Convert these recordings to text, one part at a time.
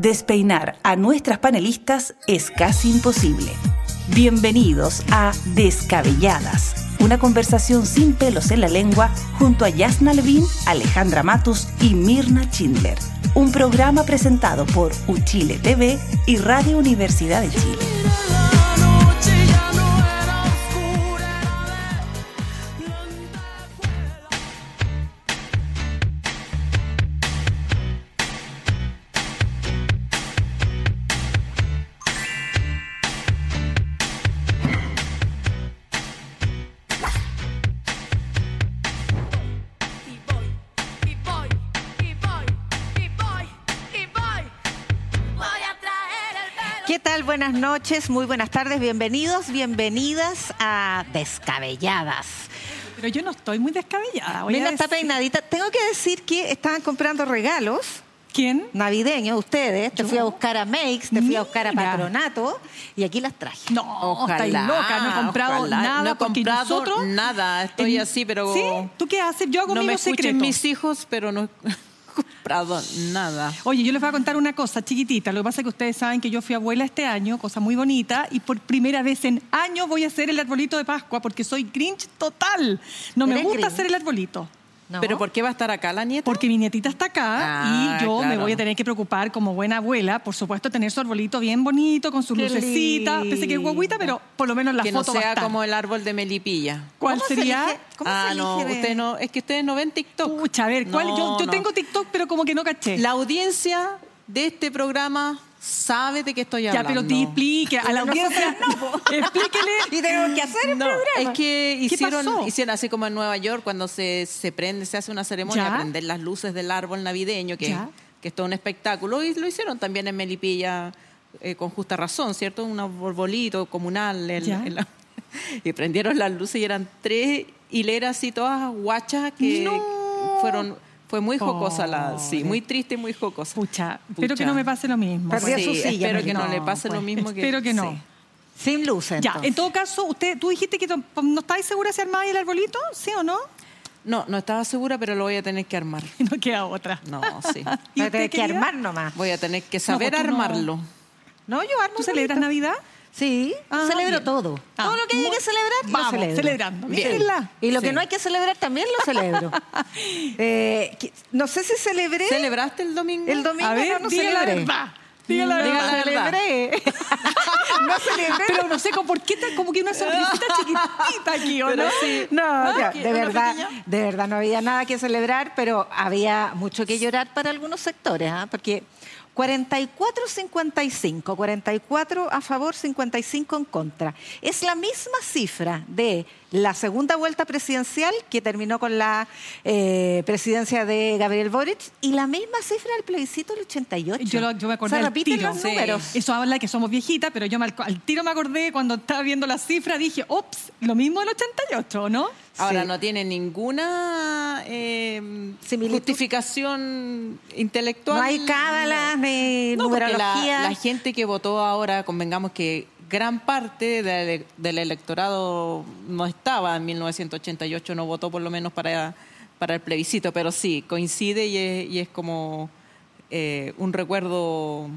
despeinar a nuestras panelistas es casi imposible. Bienvenidos a Descabelladas, una conversación sin pelos en la lengua junto a Yasna Levin, Alejandra Matus y Mirna Schindler. Un programa presentado por Uchile TV y Radio Universidad de Chile. Noches, muy buenas tardes, bienvenidos, bienvenidas a Descabelladas. Pero yo no estoy muy descabellada. Voy está peinadita. Tengo que decir que estaban comprando regalos. ¿Quién? Navideños, ustedes. Te fui a buscar a Makes, te fui a buscar a Patronato y aquí las traje. No, ojalá, loca, no he comprado nada. No he comprado nada, estoy así, pero... ¿Sí? ¿Tú qué haces? Yo hago no me secreto. mis hijos, pero no comprado nada. Oye, yo les voy a contar una cosa chiquitita. Lo que pasa es que ustedes saben que yo fui abuela este año, cosa muy bonita, y por primera vez en años voy a hacer el arbolito de Pascua porque soy Grinch total. No me gusta hacer el arbolito. ¿Pero por qué va a estar acá la nieta? Porque mi nietita está acá y ah, yo me voy a tener que preocupar como buena abuela, por supuesto, tener su arbolito bien bonito, con sus lucecitas. Pensé que es guaguita, pero por lo menos la que foto no sea como el árbol de Melipilla. ¿Cuál sería? ah, no, usted no, es que ustedes no ven TikTok. Pucha, a ver, ¿cuál? yo, yo tengo TikTok, pero como que no caché. La audiencia de este programa sabe de qué estoy hablando. Ya, pero te explique a la audiencia. No, explíquele. y tengo que hacer el no, programa. Es que hicieron, hicieron así como en Nueva York, cuando se, se prende, se hace una ceremonia, ¿Ya? prender las luces del árbol navideño, que, que es todo un espectáculo. Y lo hicieron también en Melipilla eh, con justa razón, ¿cierto? Un arbolito comunal. y prendieron las luces y eran tres hileras y todas guachas que fueron fue muy jocosa la, sí, muy triste y muy jocosa. Pucha, espero que no me pase lo mismo. Sí, espero que no, le pase lo pues, mismo que Espero que no. Sin luces. Ya, en todo caso, usted, tú dijiste que no estáis segura si armáis el arbolito, ¿sí o no? No, no estaba segura, pero lo voy a tener que armar. Y no queda otra. No, sí. ¿Y usted que armar nomás. Voy a tener que saber armarlo. No. yo armo. ¿Tú celebras Navidad? Sí, ah, celebro todo. Ah, todo lo que hay que celebrar, vamos, lo celebro. celebrando. Y lo que no hay que celebrar también lo celebro. eh, no sé si celebré. ¿Celebraste el domingo? El domingo A ver, no, no celebré. Diga la verdad. No celebré. no celebré. Pero no sé, ¿por qué tan, como que una sonrisita chiquitita aquí, ¿o no? Sí. No, ah, de verdad, de verdad no había nada que celebrar, pero había mucho que llorar para algunos sectores, ¿ah? porque 44-55, 44 a favor, 55 en contra. Es la misma cifra de la segunda vuelta presidencial que terminó con la eh, presidencia de Gabriel Boric y la misma cifra del plebiscito del 88. Yo, yo me acordé del tiro. Los números. Eso habla de que somos viejitas, pero yo al, tiro me acordé cuando estaba viendo la cifra, dije, ops, lo mismo del 88, ¿no? Ahora, no tiene ninguna eh, justificación intelectual. No hay cábalas ni numerología. la gente que votó ahora, convengamos que gran parte del electorado no estaba en 1988, no votó por lo menos para, para el plebiscito, pero sí, coincide y es, como eh, un recuerdo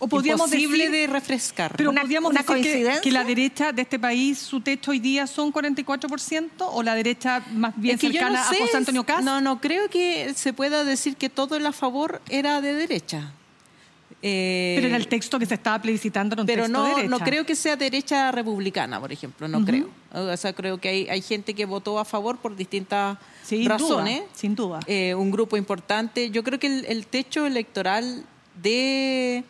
o podríamos imposible de refrescar. Pero una, podríamos decir que, la derecha de este país, su techo hoy día son 44% o la derecha más bien cercana a José Antonio Cast. No, no, creo que se pueda decir que todo el a favor era de derecha. Eh, pero en el texto que se estaba plebiscitando era un pero texto no, derecha. no creo que sea derecha republicana, por ejemplo, no creo. O sea, creo que hay, hay gente que votó a favor por distintas razones. sin duda. Eh, un grupo importante. Yo creo que el, techo electoral de,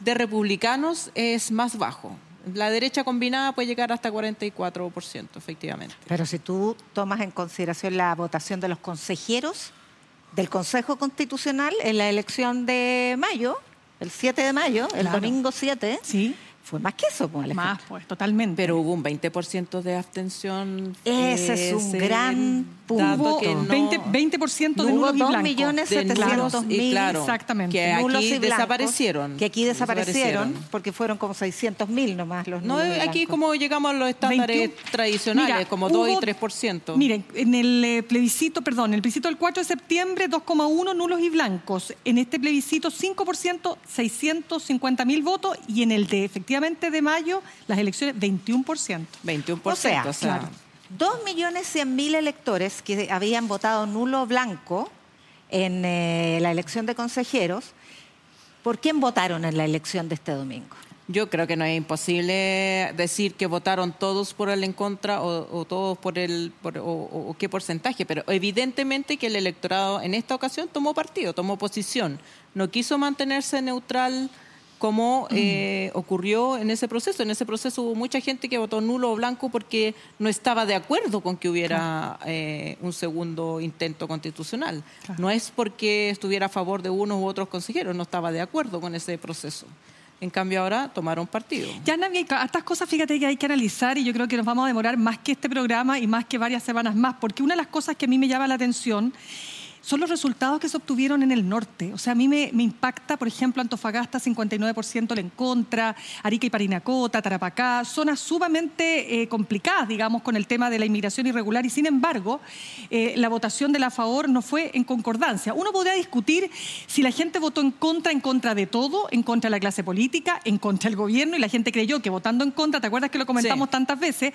de republicanos es más bajo. La derecha combinada puede llegar hasta 44%, efectivamente. Pero si tú tomas en consideración la votación de los consejeros del Consejo Constitucional en la elección de mayo, el 7 de mayo, el domingo 7, sí. fue más que eso, pues, Más, pues, totalmente. Pero hubo un 20% de abstención. Ese es un gran Hubo que no, 20%, 20 de nulos y blancos. millones setecientos mil. Claro, exactamente. Que aquí desaparecieron. Que aquí desaparecieron, porque fueron como 600 mil nomás los No, aquí como llegamos a los estándares tradicionales, como 2 y 3%. Miren, en el eh, plebiscito, perdón, en el plebiscito del 4 de septiembre, 2,1 nulos y blancos. En este plebiscito, 5%, 650 mil votos. Y en el de, efectivamente, de mayo, las elecciones, 21%. 21%, o sea, claro. 2.100.000 electores que habían votado nulo blanco en eh, la elección de consejeros, ¿por quién votaron en la elección de este domingo? Yo creo que no es imposible decir que votaron todos por el en contra o, todos por el o, qué porcentaje, pero evidentemente que el electorado en esta ocasión tomó partido, tomó posición, no quiso mantenerse neutral como eh, ocurrió en ese proceso. En ese proceso hubo mucha gente que votó nulo o blanco porque no estaba de acuerdo con que hubiera eh, un segundo intento constitucional. No es porque estuviera a favor de unos u otros consejeros, no estaba de acuerdo con ese proceso. En cambio ahora tomaron partido. Ya nadie, estas cosas fíjate que hay que analizar y yo creo que nos vamos a demorar más que este programa y más que varias semanas más, porque una de las cosas que a mí me llama la atención son los resultados que se obtuvieron en el norte. O sea, a mí me, impacta, por ejemplo, Antofagasta 59% en contra, Arica y Parinacota, Tarapacá, zonas sumamente eh, complicadas, digamos, con el tema de la inmigración irregular y sin embargo, eh, la votación de la favor no fue en concordancia. Uno podría discutir si la gente votó en contra, en contra de todo, en contra de la clase política, en contra del gobierno y la gente creyó que votando en contra, ¿te acuerdas que lo comentamos tantas veces?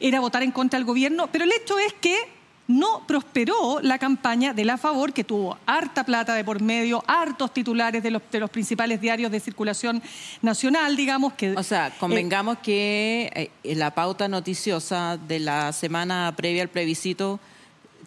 Era votar en contra del gobierno, pero el hecho es que no prosperó la campaña de la favor, que tuvo harta plata de por medio, hartos titulares de los, de los principales diarios de circulación nacional, digamos que... O sea, convengamos que eh, la pauta noticiosa de la semana previa al plebiscito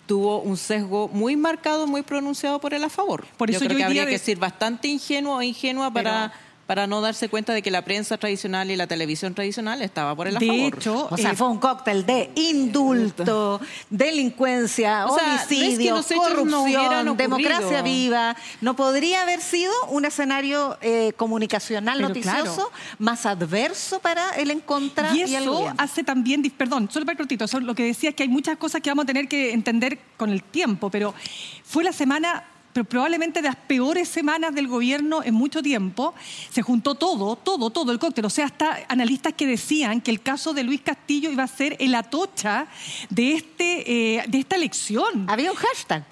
tuvo un sesgo muy marcado, muy pronunciado por el a favor. Por eso yo creo que habría que ser bastante ingenuo o ingenua para para no darse cuenta de que la prensa tradicional y la televisión tradicional estaba por el a de Hecho, o sea, eh, fue un cóctel de indulto, delincuencia, homicidio, corrupción, democracia viva. No podría haber sido un escenario eh, comunicacional noticioso más adverso para el en contra y, eso hace también, perdón, solo para cortito, lo que decía es que hay muchas cosas que vamos a tener que entender con el tiempo, pero fue la semana probablemente de las peores semanas del gobierno en mucho tiempo, se juntó todo, todo, todo el cóctel. O sea, hasta analistas que decían que el caso de Luis Castillo iba a ser el atocha de, este, eh, de esta elección. Había un hashtag.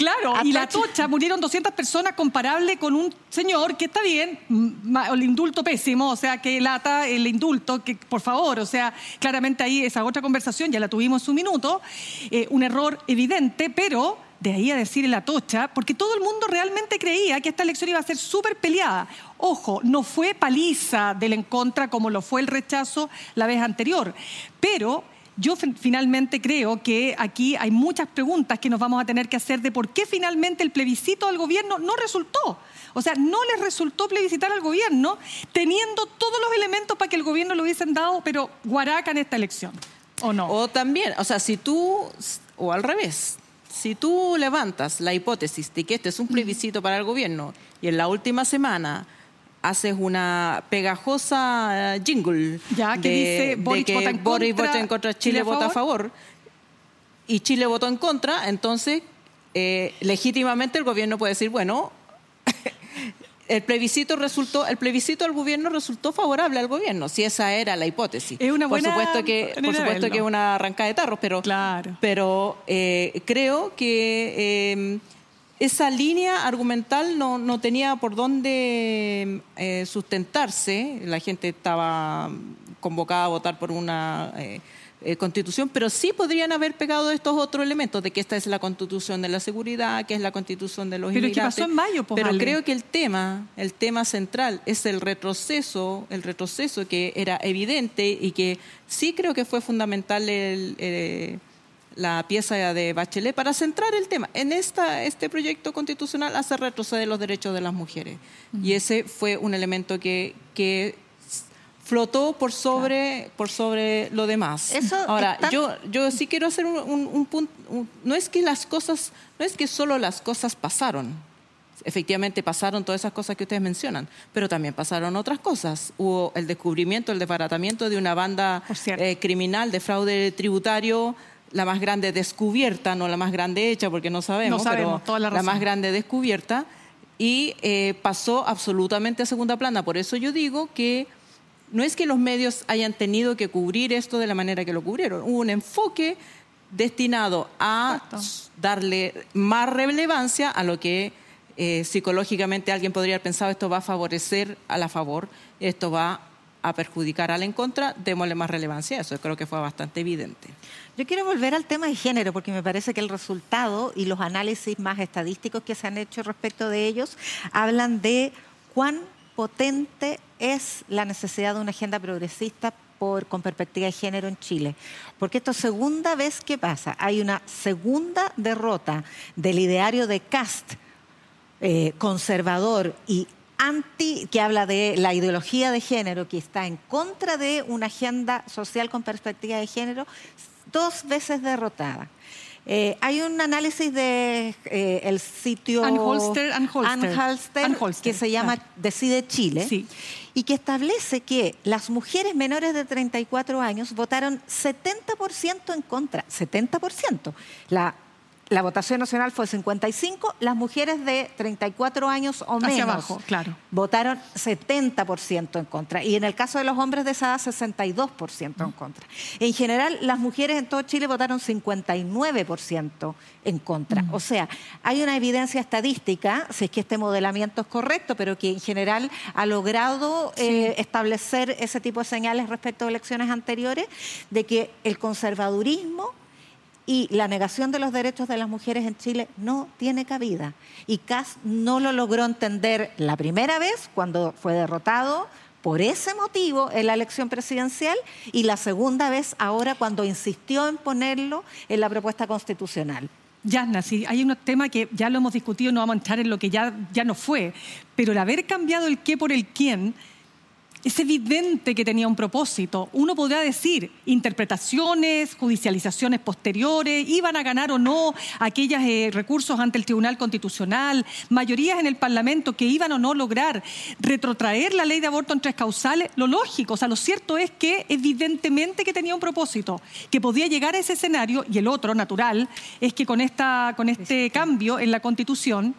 Claro, y la tocha murieron 200 personas comparable con un señor que está bien, el indulto pésimo, o sea, que lata el indulto, que por favor, o sea, claramente ahí esa otra conversación ya la tuvimos un minuto, eh, un error evidente, pero de ahí a decir la tocha, porque todo el mundo realmente creía que esta elección iba a ser súper peleada. Ojo, no fue paliza del en contra como lo fue el rechazo la vez anterior, pero yo finalmente creo que aquí hay muchas preguntas que nos vamos a tener que hacer de por qué finalmente el plebiscito al gobierno no resultó. O sea, no les resultó plebiscitar al gobierno teniendo todos los elementos para que el gobierno lo hubiesen dado, pero guaraca en esta elección. ¿O no? O también, o sea, si tú, o al revés, si tú levantas la hipótesis de que este es un plebiscito para el gobierno y en la última semana haces una pegajosa eh, jingle ya, que dice Boris que vota en Boris contra, vota en contra, Chile, vota a favor y Chile votó en contra, entonces eh, legítimamente el gobierno puede decir, bueno, el plebiscito resultó, el plebiscito al gobierno resultó favorable al gobierno, si esa era la hipótesis. Es una buena por supuesto que, por supuesto que es una arrancada de tarros, pero, claro. pero eh, creo que eh, esa línea argumental no, no tenía por dónde eh, sustentarse. La gente estaba convocada a votar por una eh, constitución, pero sí podrían haber pegado estos otros elementos de que esta es la constitución de la seguridad, que es la constitución de los pero inmigrantes. Pero pasó en mayo, pues, Pero creo que el tema, el tema central es el retroceso, el retroceso que era evidente y que sí creo que fue fundamental eh, la pieza de Bachelet para centrar el tema. En esta, este proyecto constitucional hace retroceder los derechos de las mujeres. Y ese fue un elemento que, que flotó por sobre, por sobre lo demás. Ahora, yo, yo sí quiero hacer un, punto, no es que las cosas, no es que solo las cosas pasaron, efectivamente pasaron todas esas cosas que ustedes mencionan, pero también pasaron otras cosas. Hubo el descubrimiento, el desbaratamiento de una banda eh, criminal de fraude tributario la más grande descubierta, no la más grande hecha, porque no sabemos, pero la, más grande descubierta, y eh, pasó absolutamente a segunda plana. Por eso yo digo que no es que los medios hayan tenido que cubrir esto de la manera que lo cubrieron, hubo un enfoque destinado a darle más relevancia a lo que eh, psicológicamente alguien podría haber pensado esto va a favorecer a la favor, esto va a perjudicar a la en contra, démosle más relevancia a eso. Creo que fue bastante evidente. Yo quiero volver al tema de género porque me parece que el resultado y los análisis más estadísticos que se han hecho respecto de ellos hablan de cuán potente es la necesidad de una agenda progresista por, con perspectiva de género en Chile. Porque esto es segunda vez que pasa. Hay una segunda derrota del ideario de Cast, eh, conservador y anti, que habla de la ideología de género, que está en contra de una agenda social con perspectiva de género, dos veces derrotada. Eh, hay un análisis de eh, el sitio Anholster, que se llama Decide Chile y que establece que las mujeres menores de 34 años votaron 70% en contra, 70%. La la votación nacional fue 55, las mujeres de 34 años o menos claro. votaron 70% en contra y en el caso de los hombres de esa edad 62% en contra. En general, las mujeres en todo Chile votaron 59% en contra. Mm. O sea, hay una evidencia estadística, si es que este modelamiento es correcto, pero que en general ha logrado eh, establecer ese tipo de señales respecto a elecciones anteriores, de que el conservadurismo y la negación de los derechos de las mujeres en Chile no tiene cabida. Y Kass no lo logró entender la primera vez cuando fue derrotado por ese motivo en la elección presidencial y la segunda vez ahora cuando insistió en ponerlo en la propuesta constitucional. Yasna, sí, hay un tema que ya lo hemos discutido, no vamos a entrar en lo que ya, ya no fue, pero el haber cambiado el qué por el quién es evidente que tenía un propósito. Uno podría decir interpretaciones, judicializaciones posteriores, iban a ganar o no aquellos eh, recursos ante el Tribunal Constitucional, mayorías en el Parlamento que iban o no lograr retrotraer la ley de aborto en tres causales. Lo lógico, o sea, lo cierto es que evidentemente que tenía un propósito, que podía llegar a ese escenario y el otro, natural, es que con, esta, con este cambio en la Constitución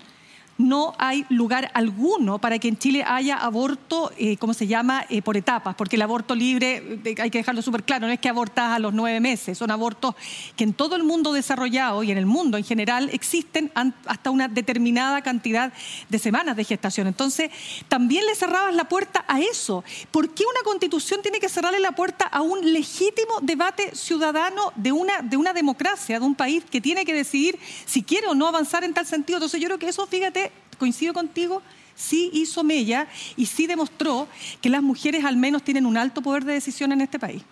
no hay lugar alguno para que en Chile haya aborto, eh, ¿cómo se llama?, eh, por etapas, porque el aborto libre, eh, hay que dejarlo súper claro, no es que abortas a los nueve meses, son abortos que en todo el mundo desarrollado y en el mundo en general existen hasta una determinada cantidad de semanas de gestación. Entonces, también le cerrabas la puerta a eso. ¿Por qué una constitución tiene que cerrarle la puerta a un legítimo debate ciudadano de una, de una democracia, de un país que tiene que decidir si quiere o no avanzar en tal sentido? Entonces, yo creo que eso, fíjate, coincido contigo, sí hizo mella y sí demostró que las mujeres al menos tienen un alto poder de decisión en este país.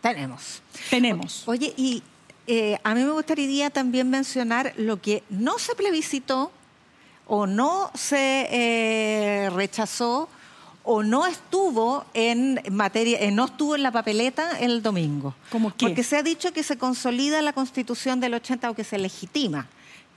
Tenemos. Tenemos. oye, y eh, a mí me gustaría también mencionar lo que no se plebiscitó o no se eh, rechazó o no estuvo en materia, eh, no estuvo en la papeleta el domingo. ¿Cómo qué? Porque se ha dicho que se consolida la constitución del 80 o que se legitima.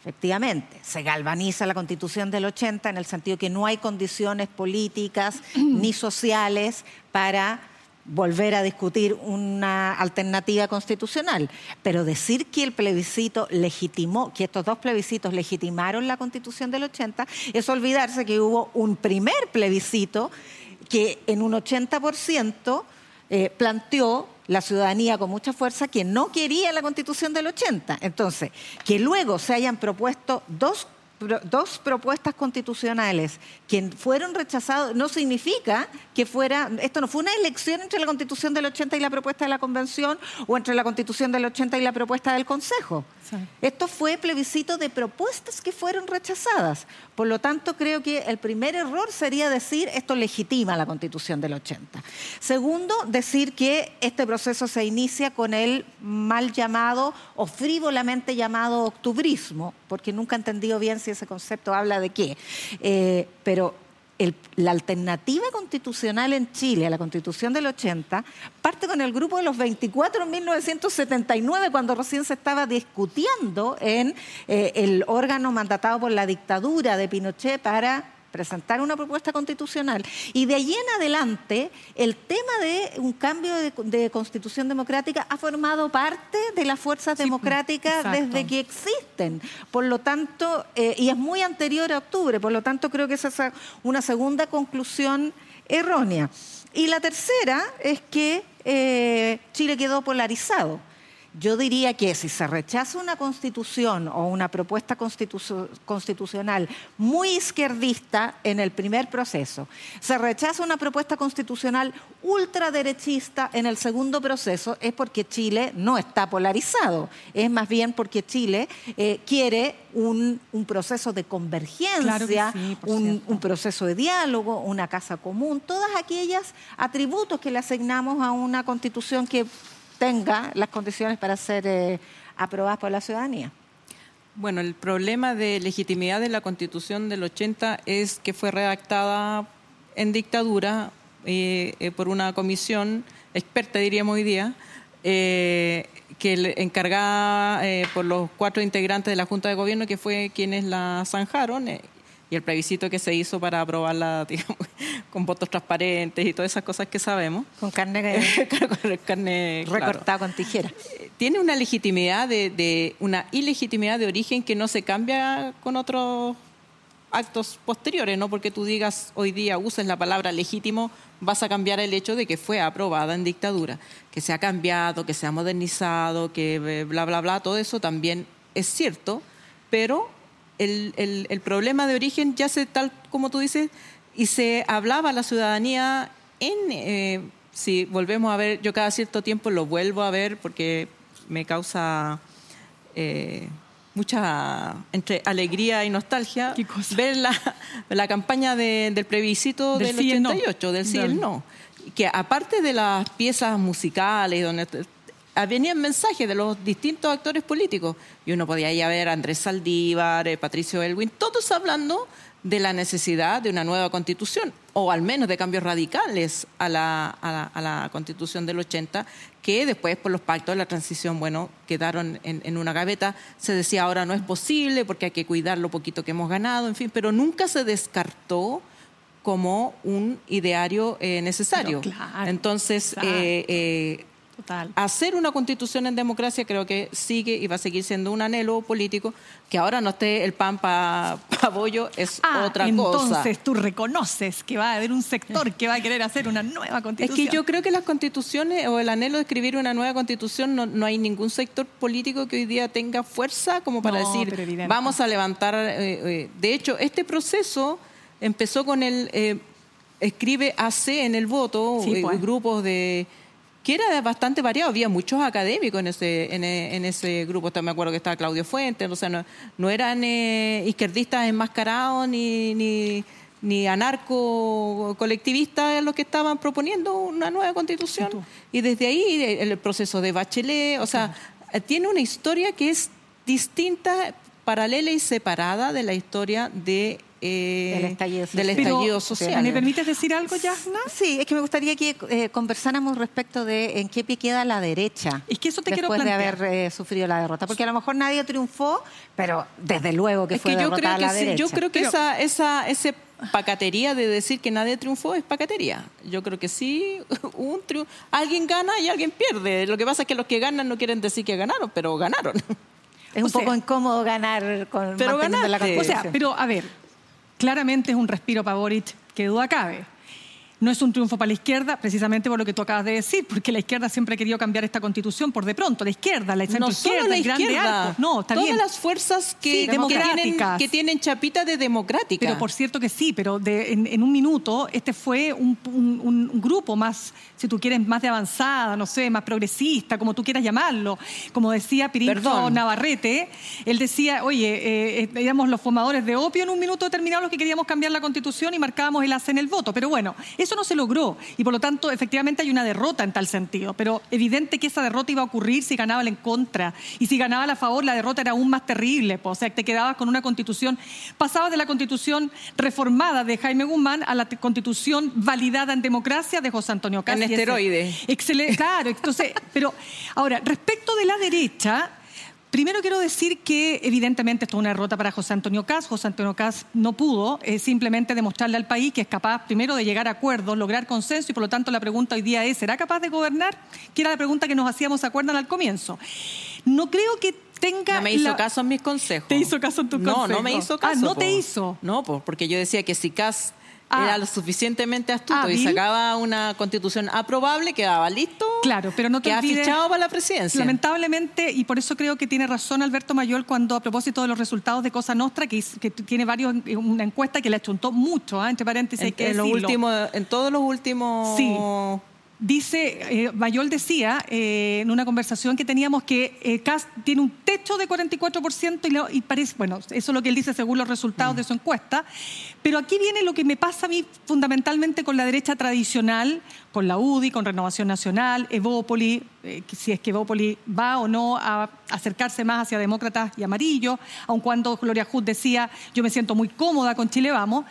Efectivamente, se galvaniza la constitución del 80 en el sentido que no hay condiciones políticas ni sociales para volver a discutir una alternativa constitucional. Pero decir que el plebiscito legitimó, que estos dos plebiscitos legitimaron la constitución del 80, es olvidarse que hubo un primer plebiscito que en un 80% eh, planteó la ciudadanía con mucha fuerza que no quería la constitución del 80. Entonces, que luego se hayan propuesto dos dos propuestas constitucionales que fueron rechazadas no significa que fuera, esto no fue una elección entre la constitución del 80 y la propuesta de la convención o entre la constitución del 80 y la propuesta del Consejo. Esto fue plebiscito de propuestas que fueron rechazadas. Por lo tanto, creo que el primer error sería decir esto legitima la constitución del 80. Segundo, decir que este proceso se inicia con el mal llamado o frívolamente llamado octubrismo, porque nunca he entendido bien si ese concepto habla de qué. Eh, pero la alternativa constitucional en Chile a la constitución del 80 parte con el grupo de los 24 en 1979, cuando recién se estaba discutiendo en eh, el órgano mandatado por la dictadura de Pinochet para presentar una propuesta constitucional. Y de allí en adelante, el tema de un cambio de, constitución democrática ha formado parte de las fuerzas democráticas desde que existen. Por lo tanto, eh, y es muy anterior a octubre, por lo tanto creo que esa es una segunda conclusión errónea. Y la tercera es que eh, Chile quedó polarizado. Yo diría que si se rechaza una constitución o una propuesta constitucional muy izquierdista en el primer proceso, se rechaza una propuesta constitucional ultraderechista en el segundo proceso, es porque Chile no está polarizado. Es más bien porque Chile eh, quiere un, proceso de convergencia, un, un proceso de diálogo, una casa común, todas aquellas atributos que le asignamos a una constitución que tenga las condiciones para ser eh, aprobadas por la ciudadanía. Bueno, el problema de legitimidad de la Constitución del 80 es que fue redactada en dictadura eh, eh, por una comisión experta, diríamos hoy día, que encargada por los cuatro integrantes de la Junta de Gobierno, que fue quienes la zanjaron, y el plebiscito que se hizo para aprobarla, digamos, con votos transparentes y todas esas cosas que sabemos. Con carne, con carne recortada con tijera. Eh, tiene una legitimidad de, una ilegitimidad de origen que no se cambia con otros actos posteriores, no porque tú digas hoy día uses la palabra legítimo, vas a cambiar el hecho de que fue aprobada en dictadura, que se ha cambiado, que se ha modernizado, que eh, bla bla bla, todo eso también es cierto, pero el, el, problema de origen ya se, tal como tú dices, y se hablaba a la ciudadanía en, eh, si volvemos a ver, yo cada cierto tiempo lo vuelvo a ver porque me causa eh, mucha entre alegría y nostalgia ver la, la campaña del plebiscito del, 88, del sí y el no. Que aparte de las piezas musicales, donde venían mensajes de los distintos actores políticos. Y uno podía ya ver a Andrés Saldívar, eh, Patricio Elwin, todos hablando de la necesidad de una nueva constitución, o al menos de cambios radicales a la, a la, constitución del 80, que después por los pactos de la transición, bueno, quedaron en, una gaveta. Se decía ahora no es posible porque hay que cuidar lo poquito que hemos ganado, en fin, pero nunca se descartó como un ideario eh, necesario. Entonces, eh, Hacer una constitución en democracia creo que sigue y va a seguir siendo un anhelo político. Que ahora no esté el pan para pa bollo es ah, otra cosa. Entonces tú reconoces que va a haber un sector que va a querer hacer una nueva constitución. Es que yo creo que las constituciones o el anhelo de escribir una nueva constitución no, hay ningún sector político que hoy día tenga fuerza como para decir vamos a levantar. Eh, eh, de hecho, este proceso empezó con el. Eh, escribe AC en el voto, pues. grupos de que era bastante variado. Había muchos académicos en ese, en, ese grupo. me acuerdo que estaba Claudio Fuentes, o sea, no, eran eh, izquierdistas enmascarados ni, ni, ni anarco-colectivistas los que estaban proponiendo una nueva constitución. Y desde ahí el proceso de Bachelet, o sea, tiene una historia que es distinta, paralela y separada de la historia de eh, del estallido social. ¿Me permites decir algo, Yasna? Sí, es que me gustaría que eh, conversáramos respecto de en qué pie queda la derecha. Es que eso te después quiero de haber eh, sufrido la derrota. Porque a lo mejor nadie triunfó, pero desde luego que fue yo creo que la derecha. Yo creo que esa, esa, ese pacatería de decir que nadie triunfó es pacatería. Yo creo que sí, un alguien gana y alguien pierde. Lo que pasa es que los que ganan no quieren decir que ganaron, pero ganaron. Es un poco incómodo ganar con pero la O sea, pero a ver, claramente es un respiro para Boric que duda cabe. No es un triunfo para la izquierda, precisamente por lo que tú acabas de decir, porque la izquierda siempre ha querido cambiar esta constitución por de pronto. La izquierda, la centro izquierda, la izquierda. No, está Todas las fuerzas que, tienen, que tienen chapita de democrática. Pero por cierto que sí, pero en, un minuto este fue un, grupo más, si tú quieres, más de avanzada, no sé, más progresista, como tú quieras llamarlo. Como decía Pirincho Navarrete, él decía, oye, eh, eh, éramos los formadores de opio en un minuto determinado los que queríamos cambiar la constitución y marcábamos el hace en el voto. Pero bueno, eso no se logró y por lo tanto efectivamente hay una derrota en tal sentido, pero evidente que esa derrota iba a ocurrir si ganaba la en contra y si ganaba a favor la derrota era aún más terrible, o sea, te quedabas con una constitución, pasabas de la constitución reformada de Jaime Guzmán a la constitución validada en democracia de José Antonio Castro. En esteroide. Excelente, claro, entonces, pero ahora, respecto de la derecha, Primero quiero decir que evidentemente esto es una derrota para José Antonio Caz. José Antonio Caz no pudo eh, simplemente demostrarle al país que es capaz primero de llegar a acuerdos, lograr consenso y por lo tanto la pregunta hoy día es, ¿será capaz de gobernar? Que era la pregunta que nos hacíamos, ¿se acuerdan al comienzo? No creo que tenga... No me hizo caso en mis consejos. ¿Te hizo caso en tus consejos? No, no me hizo caso. Ah, no te hizo. No, porque yo decía que si Caz Ah. era lo suficientemente astuto y sacaba una constitución aprobable, quedaba listo. Claro, pero no te quedaba fichado para la presidencia. Lamentablemente, y por eso creo que tiene razón Alberto Mayor cuando a propósito de los resultados de Cosa Nostra, que, que tiene varios, una encuesta que le achuntó mucho, ¿ah? entre paréntesis. En, en, en todos los últimos... Sí Dice, eh, Mayol decía eh, en una conversación que teníamos que eh, CAS tiene un techo de 44% y, parece, bueno, eso es lo que él dice según los resultados de su encuesta, pero aquí viene lo que me pasa a mí fundamentalmente con la derecha tradicional, con la UDI, con Renovación Nacional, Evópoli, si es que Evópoli va o no a acercarse más hacia demócratas y amarillos, aun cuando Gloria Hood decía, yo me siento muy cómoda con Chile Vamos,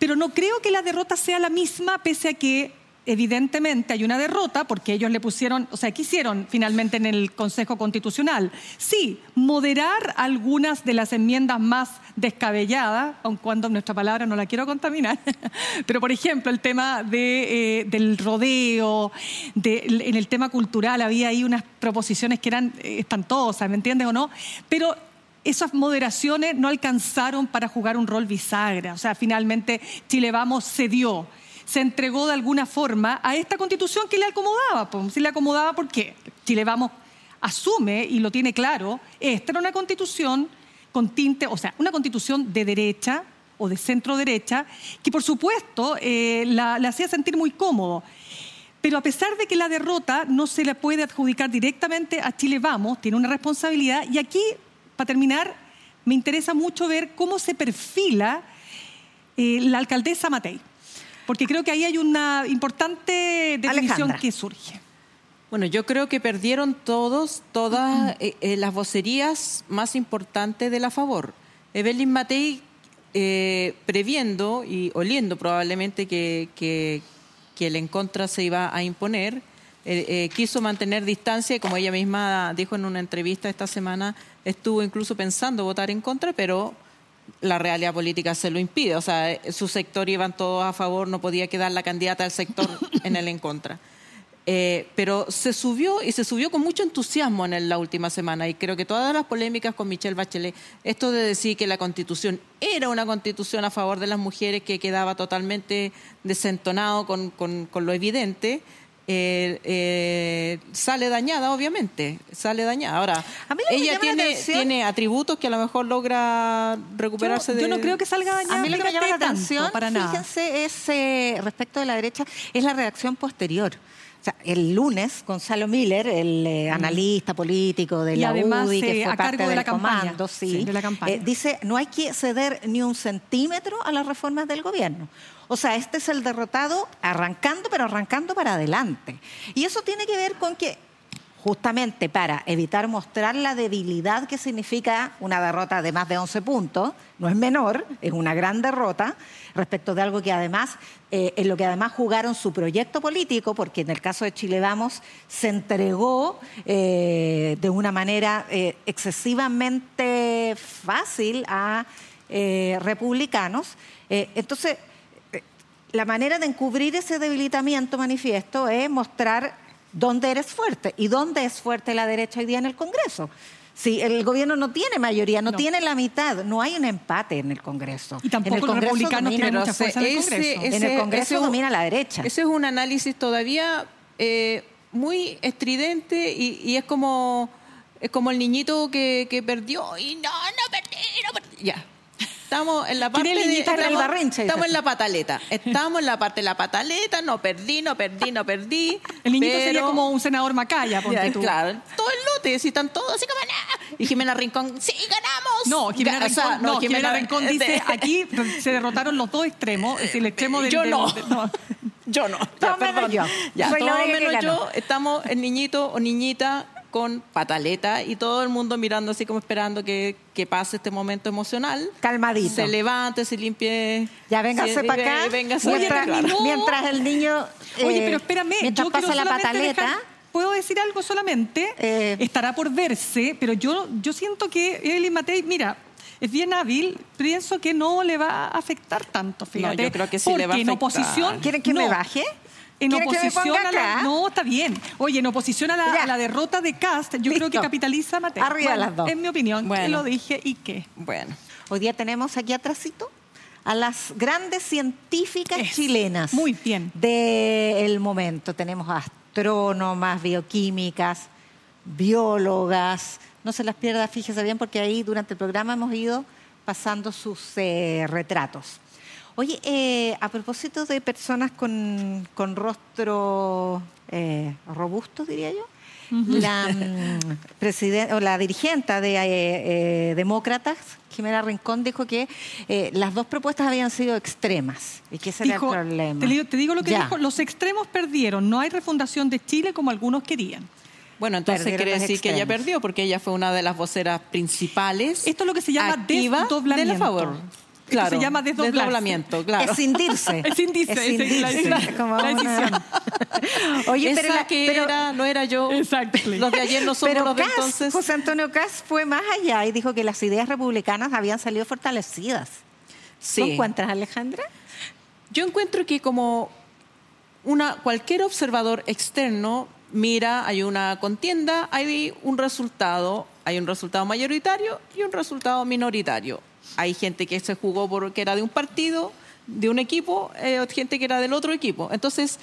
pero no creo que la derrota sea la misma, pese a que evidentemente hay una derrota porque ellos le pusieron, o sea, ¿qué hicieron finalmente en el Consejo Constitucional? Sí, moderar algunas de las enmiendas más descabelladas, aun cuando nuestra palabra no la quiero contaminar, pero por ejemplo el tema de, eh, del rodeo, en el tema cultural había ahí unas proposiciones que eran eh, espantosas, ¿me entiendes o no? Pero esas moderaciones no alcanzaron para jugar un rol bisagra, o sea, finalmente Chile Vamos cedió se entregó de alguna forma a esta constitución que le acomodaba. Si le acomodaba, ¿por qué? Chile Vamos asume y lo tiene claro, esta era una constitución con tinte, o sea, una constitución de derecha o de centro derecha, que por supuesto eh, la, hacía sentir muy cómodo. Pero a pesar de que la derrota no se le puede adjudicar directamente a Chile Vamos, tiene una responsabilidad. Y aquí, para terminar, me interesa mucho ver cómo se perfila eh, la alcaldesa Matei. Porque creo que ahí hay una importante definición que surge. Bueno, yo creo que perdieron todos, todas eh, eh, las vocerías más importantes de la favor. Evelyn Matei, eh, previendo y oliendo probablemente que, que, el en contra se iba a imponer, quiso mantener distancia y como ella misma dijo en una entrevista esta semana, estuvo incluso pensando votar en contra, pero la realidad política se lo impide. O sea, su sector iban todos a favor, no podía quedar la candidata del sector en el en contra. Eh, pero se subió y se subió con mucho entusiasmo en la última semana y creo que todas las polémicas con Michelle Bachelet, esto de decir que la constitución era una constitución a favor de las mujeres que quedaba totalmente desentonado con, con lo evidente, eh, eh, sale dañada, obviamente, sale dañada. Ahora, ella tiene, tiene atributos que a lo mejor logra recuperarse de... Yo no creo que salga dañada. A mí lo que me llama la atención, para fíjense, es, eh, respecto de la derecha, es la reacción posterior. O sea, el lunes, Gonzalo Miller, el eh, mm. analista político de la UDI, que fue parte de la comando, sí, de la campaña. dice, no hay que ceder ni un centímetro a las reformas del gobierno. O sea, este es el derrotado arrancando, pero arrancando para adelante. Y eso tiene que ver con que justamente para evitar mostrar la debilidad que significa una derrota de más de 11 puntos, no es menor, es una gran derrota respecto de algo que además, eh, en lo que además jugaron su proyecto político, porque en el caso de Chile Vamos se entregó eh, de una manera eh, excesivamente fácil a republicanos. entonces, la manera de encubrir ese debilitamiento manifiesto es mostrar dónde eres fuerte y dónde es fuerte la derecha hoy día en el Congreso. Si el gobierno no tiene mayoría, no, tiene la mitad, no hay un empate en el Congreso. Y tampoco en el los republicanos tienen mucha fuerza en el Congreso. en el Congreso domina la derecha. Ese es un análisis todavía eh, muy estridente y, es como es como el niñito que, que perdió y no, no perdí, no perdí. Ya, estamos en la parte de, estamos, en la pataleta. Estamos en la parte de la pataleta, no perdí, no perdí, no perdí. El niñito sería como un senador Macaya, ponte tú. Claro, todo el lote, si están todos así como nada. Y Jimena Rincón, sí, ganamos. No, Jimena Rincón, no, Jimena, Rincón dice, aquí se derrotaron los dos extremos, es el extremo del... Yo no. Yo no. Ya, perdón. Yo. Ya, todo menos yo, estamos el niñito o niñita con pataleta y todo el mundo mirando así como esperando que, que pase este momento emocional. Calmadito. Se levante, se limpie. Ya véngase para acá. Véngase mientras, mientras, el niño. Oye, pero espérame. Mientras pasa la pataleta. ¿Puedo decir algo solamente? Eh. Estará por verse, pero yo, yo siento que Evelyn Matei, mira, es bien hábil, pienso que no le va a afectar tanto, fíjate. No, yo creo que sí le va a afectar. en oposición... ¿Quieren que me baje? En oposición a la, No, está bien. Oye, en oposición a la, derrota de Cast, yo creo que capitaliza Mateo. Arriba las dos. En mi opinión, bueno. lo dije y qué. Bueno. Hoy día tenemos aquí atrásito a las grandes científicas chilenas. Muy bien. Del momento. Tenemos astrónomas, bioquímicas, biólogas. No se las pierda, fíjese bien, porque ahí durante el programa hemos ido pasando sus eh, retratos. Oye, eh, a propósito de personas con, rostro eh, robusto, diría yo, la, mm, o la dirigente de eh, Demócratas, Jimena Rincón, dijo que las dos propuestas habían sido extremas y que ese era el problema. Te, digo lo que dijo, los extremos perdieron, no hay refundación de Chile como algunos querían. Bueno, entonces quiere decir que ella perdió porque ella fue una de las voceras principales. Esto es lo que se llama desdoblamiento. De la favor. Claro, se llama desdoblamiento, claro. Escindirse. Escindirse, Escindirse. La, como la decisión. Oye, pero, la, que era, no era yo. Exacto. Los de ayer no somos los de entonces. José Antonio Cas fue más allá y dijo que las ideas republicanas habían salido fortalecidas. Sí. ¿Tú encuentras, Alejandra? Yo encuentro que como una, cualquier observador externo mira, hay una contienda, hay un resultado, hay un resultado mayoritario y un resultado minoritario hay gente que se jugó porque era de un partido, de un equipo, eh, gente que era del otro equipo. Entonces,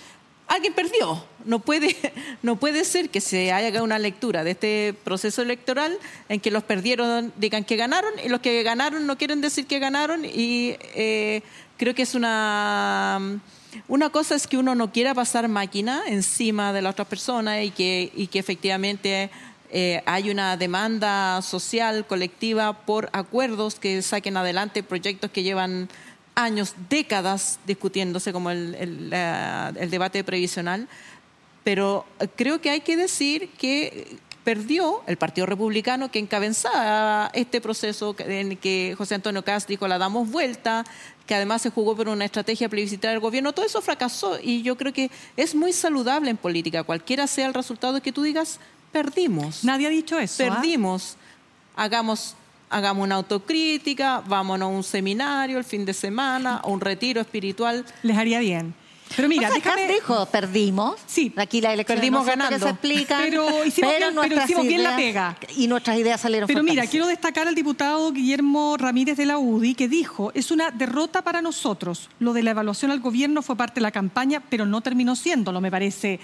alguien perdió. No puede, no puede ser que se haga una lectura de este proceso electoral en que los perdieron digan que ganaron y los que ganaron no quieren decir que ganaron y eh, creo que es una... Una cosa es que uno no quiera pasar máquina encima de la otra persona y que, y que efectivamente eh, hay una demanda social colectiva por acuerdos que saquen adelante proyectos que llevan años, décadas discutiéndose como el, el, debate previsional, pero creo que hay que decir que perdió el Partido Republicano que encabezaba este proceso en que José Antonio Cast dijo la damos vuelta, que además se jugó por una estrategia plebiscitaria del gobierno, todo eso fracasó y yo creo que es muy saludable en política, cualquiera sea el resultado que tú digas, perdimos. Nadie ha dicho eso. ¿ah? Perdimos. Hagamos, hagamos una autocrítica, vámonos a un seminario el fin de semana, o un retiro espiritual. Les haría bien. Pero mira, déjame... dijo, perdimos. Sí. Aquí la elección perdimos ganando. se explica. Pero hicimos, bien, la pega. Y nuestras ideas salieron Pero mira, quiero destacar al diputado Guillermo Ramírez de la UDI que dijo, es una derrota para nosotros. Lo de la evaluación al gobierno fue parte de la campaña, pero no terminó siéndolo, me parece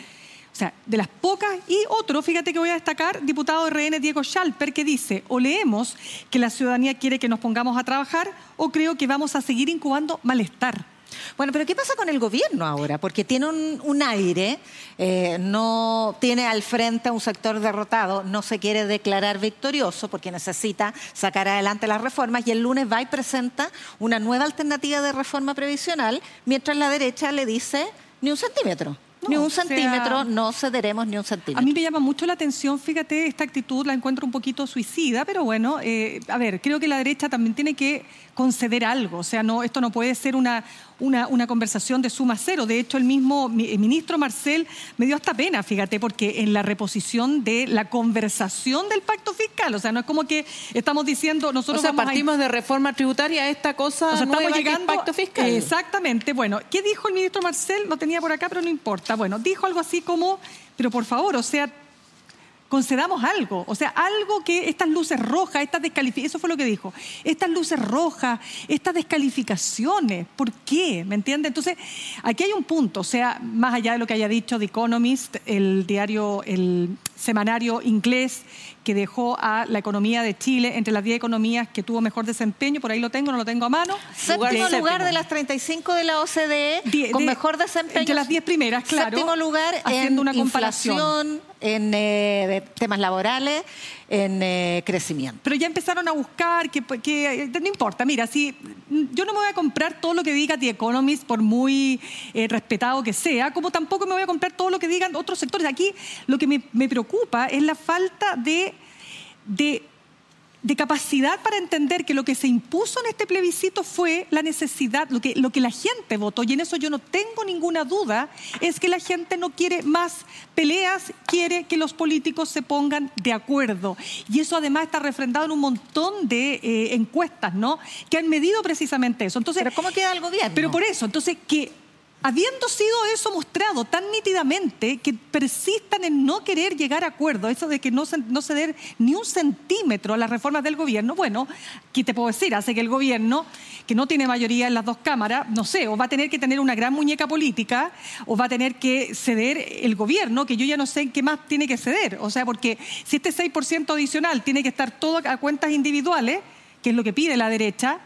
o sea, de las pocas. Y otro, fíjate que voy a destacar, diputado RN Diego Schalper, que dice, o leemos que la ciudadanía quiere que nos pongamos a trabajar, o creo que vamos a seguir incubando malestar. Bueno, pero ¿qué pasa con el gobierno ahora? Porque tiene un, aire, eh, no tiene al frente a un sector derrotado, no se quiere declarar victorioso porque necesita sacar adelante las reformas y el lunes va y presenta una nueva alternativa de reforma previsional, mientras la derecha le dice ni un centímetro ni un centímetro, no cederemos ni un centímetro. A mí me llama mucho la atención, fíjate, esta actitud la encuentro un poquito suicida, pero bueno, eh, a ver, creo que la derecha también tiene que conceder algo, o sea, no, esto no puede ser una, una, conversación de suma cero. De hecho, el mismo ministro Marcel me dio hasta pena, fíjate, porque en la reposición de la conversación del pacto fiscal, o sea, no es como que estamos diciendo nosotros... O sea, partimos de reforma tributaria esta cosa o sea, estamos llegando, pacto fiscal. Exactamente. Bueno, ¿qué dijo el ministro Marcel? Lo tenía por acá, pero no importa. Bueno, dijo algo así como, pero por favor, o sea, concedamos algo, o sea, algo que estas luces rojas, estas descalificaciones, eso fue lo que dijo, estas luces rojas, estas descalificaciones, ¿por qué? ¿Me entiende? Entonces, aquí hay un punto, o sea, más allá de lo que haya dicho The Economist, el diario, el semanario inglés que dejó a la economía de Chile entre las 10 economías que tuvo mejor desempeño, por ahí lo tengo, no lo tengo a mano. Séptimo lugar, de las 35 de la OCDE, con mejor desempeño. Entre las 10 primeras, claro. Séptimo lugar haciendo una comparación en eh, temas laborales, en eh, crecimiento. Pero ya empezaron a buscar que, que, no importa, mira, si yo no me voy a comprar todo lo que diga The Economist por muy eh, respetado que sea, como tampoco me voy a comprar todo lo que digan otros sectores. Aquí lo que me, me preocupa es la falta de, de de capacidad para entender que lo que se impuso en este plebiscito fue la necesidad, lo que, lo que la gente votó, y en eso yo no tengo ninguna duda, es que la gente no quiere más peleas, quiere que los políticos se pongan de acuerdo. Y eso además está refrendado en un montón de eh, encuestas, ¿no? Que han medido precisamente eso. Entonces, ¿Pero cómo queda el gobierno? Pero por eso, entonces, que habiendo sido eso mostrado tan nítidamente que persistan en no querer llegar a acuerdo, eso de que no, no ceder ni un centímetro a las reformas del gobierno, bueno, ¿qué te puedo decir? Hace que el gobierno, que no tiene mayoría en las dos cámaras, no sé, o va a tener que tener una gran muñeca política, o va a tener que ceder el gobierno, que yo ya no sé qué más tiene que ceder. O sea, porque si este 6% adicional tiene que estar todo a cuentas individuales, que es lo que pide la derecha,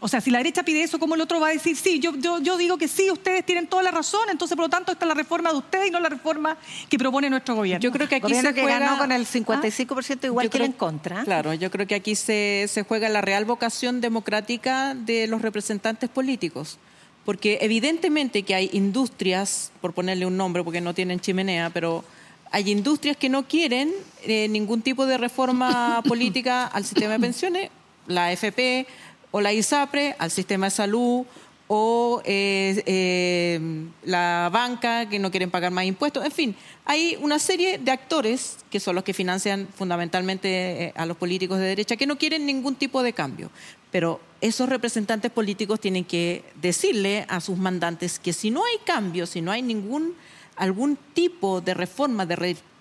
o sea, si la derecha pide eso, ¿cómo el otro va a decir, sí, yo, yo, digo que sí, ustedes tienen toda la razón, entonces por lo tanto esta es la reforma de ustedes y no la reforma que propone nuestro gobierno? Yo creo que aquí se juega... ganó con el 55% igual que en contra. Claro, yo creo que aquí se, se juega la real vocación democrática de los representantes políticos. Porque evidentemente que hay industrias, por ponerle un nombre porque no tienen chimenea, pero hay industrias que no quieren eh, ningún tipo de reforma política al sistema de pensiones, la FP, o la ISAPRE al sistema de salud o eh, eh, la banca que no quieren pagar más impuestos. En fin, hay una serie de actores que son los que financian fundamentalmente eh, a los políticos de derecha que no quieren ningún tipo de cambio. Pero esos representantes políticos tienen que decirle a sus mandantes que si no hay cambio, si no hay ningún algún tipo de reforma, de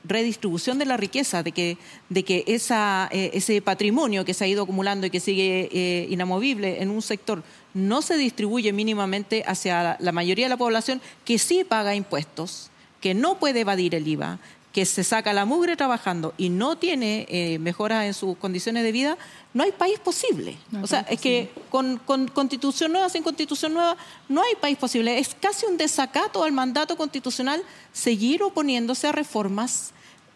redistribución de la riqueza, de que, de que eh, ese patrimonio que se ha ido acumulando y que sigue eh, inamovible en un sector no se distribuye mínimamente hacia la mayoría de la población que sí paga impuestos, que no puede evadir el IVA, que se saca la mugre trabajando y no tiene eh, mejoras en sus condiciones de vida, no hay país posible. o sea, es que con, constitución nueva, sin constitución nueva, no hay país posible. Es casi un desacato al mandato constitucional seguir oponiéndose a reformas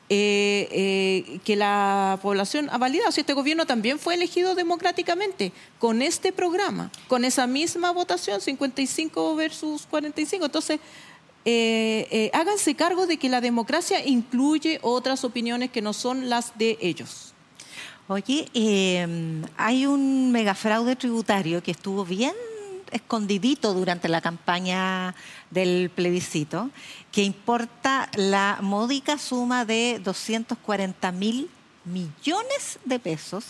eh, eh, que la población ha validado. Si este gobierno también fue elegido democráticamente con este programa, con esa misma votación, 55 versus 45. Entonces, eh, eh, háganse cargo de que la democracia incluye otras opiniones que no son las de ellos. Oye, em, hay un megafraude tributario que estuvo bien escondidito durante la campaña del plebiscito, que importa la módica suma de 240 mil millones de pesos.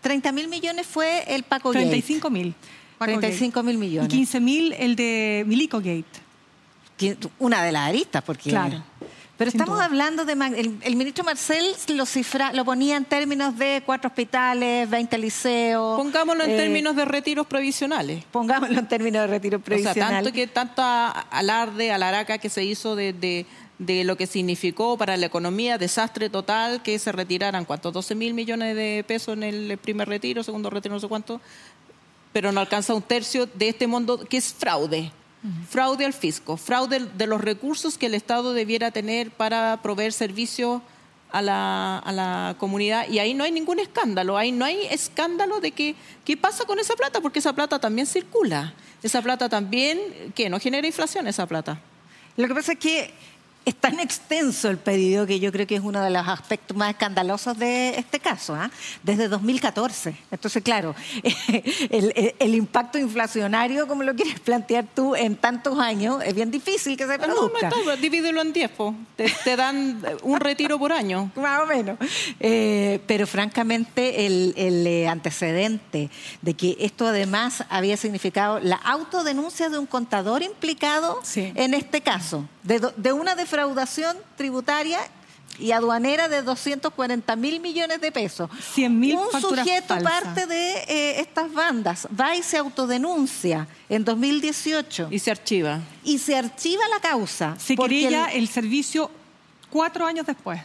30 mil millones fue el Paco 35 mil. 35 mil millones. Y 15 mil el de Milico Gate una de las aristas, porque... Claro. Pero estamos hablando de... El, ministro Marcel lo, cifra, lo ponía en términos de cuatro hospitales, 20 liceos... Pongámoslo en eh, términos de retiros provisionales. Pongámoslo en términos de retiros provisionales. O sea, tanto que tanta alarde, alaraca que se hizo de, de, lo que significó para la economía, desastre total, que se retiraran, ¿cuántos? 12 mil millones de pesos en el primer retiro, segundo retiro, no sé cuánto, pero no alcanza un tercio de este mundo que es fraude. Fraude al fisco, fraude de los recursos que el Estado debiera tener para proveer servicios a la, a la, comunidad. Y ahí no hay ningún escándalo, ahí no hay escándalo de que qué pasa con esa plata, porque esa plata también circula, esa plata también, que no genera inflación esa plata. Lo que pasa es que es tan extenso el pedido que yo creo que es uno de los aspectos más escandalosos de este caso, ¿ah? desde 2014. Entonces, claro, el, impacto inflacionario, como lo quieres plantear tú, en tantos años, es bien difícil que se produzca. No, no, divídelo en 10, te, dan un retiro por año. Más o menos. Eh, pero francamente, el, eh, antecedente de que esto además había significado la autodenuncia de un contador implicado en este caso, de, de una defraudación tributaria y aduanera de 240 mil millones de pesos. 100 mil Un sujeto parte de eh, estas bandas va y se autodenuncia en 2018. Y se archiva. Y se archiva la causa. Se querella el, servicio cuatro años después.